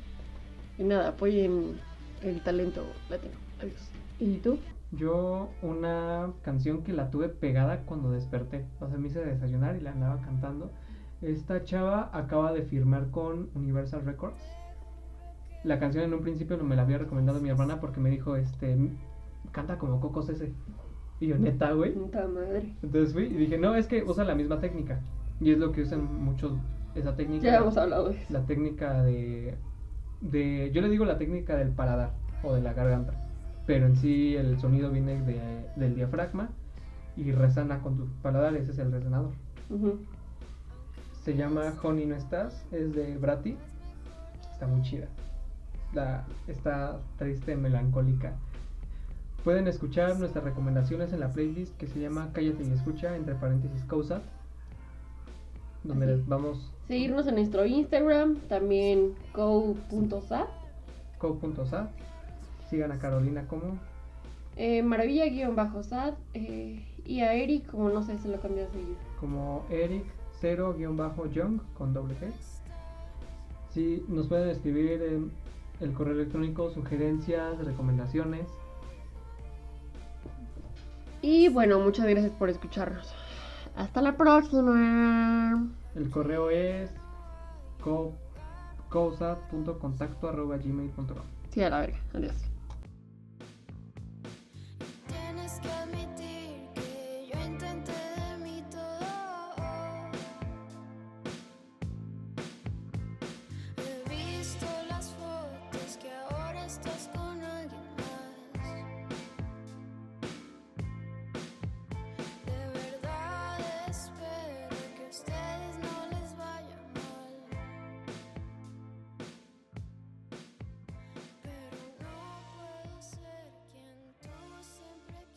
Y nada, apoyen el talento latino. Adiós. ¿Y tú? Yo una canción que la tuve pegada cuando desperté. O sea, me hice desayunar y la andaba cantando. Esta chava acaba de firmar con Universal Records. La canción en un principio no me la había recomendado mi hermana porque me dijo, este, canta como Cocos ese. Y yo, neta, güey. Puta madre. Entonces fui y dije, no, es que usa la misma técnica. Y es lo que usan muchos, esa técnica. Ya hemos hablado de eso. La técnica de, de. Yo le digo la técnica del paladar o de la garganta. Pero en sí el sonido viene de- del diafragma y resana con tu paladar. Ese es el resonador. Se llama Honey No Estás. Es de Brati. Está muy chida. La, está triste, melancólica. Pueden escuchar nuestras recomendaciones en la playlist que se llama Cállate y Escucha, entre paréntesis Cousat. Donde Así. les vamos Seguirnos en nuestro Instagram, también co.sat, co.sat. Sigan a Carolina como eh, maravilla-sat eh, y a Eric, como no sé, se lo cambié a seguir. como Eric 0-young con doble G. Sí, nos pueden escribir en el correo electrónico sugerencias, recomendaciones. Y bueno, muchas gracias por escucharnos. Hasta la próxima. El correo es co- cousat.contacto arroba gmail.com. Sí, a la verga. Adiós.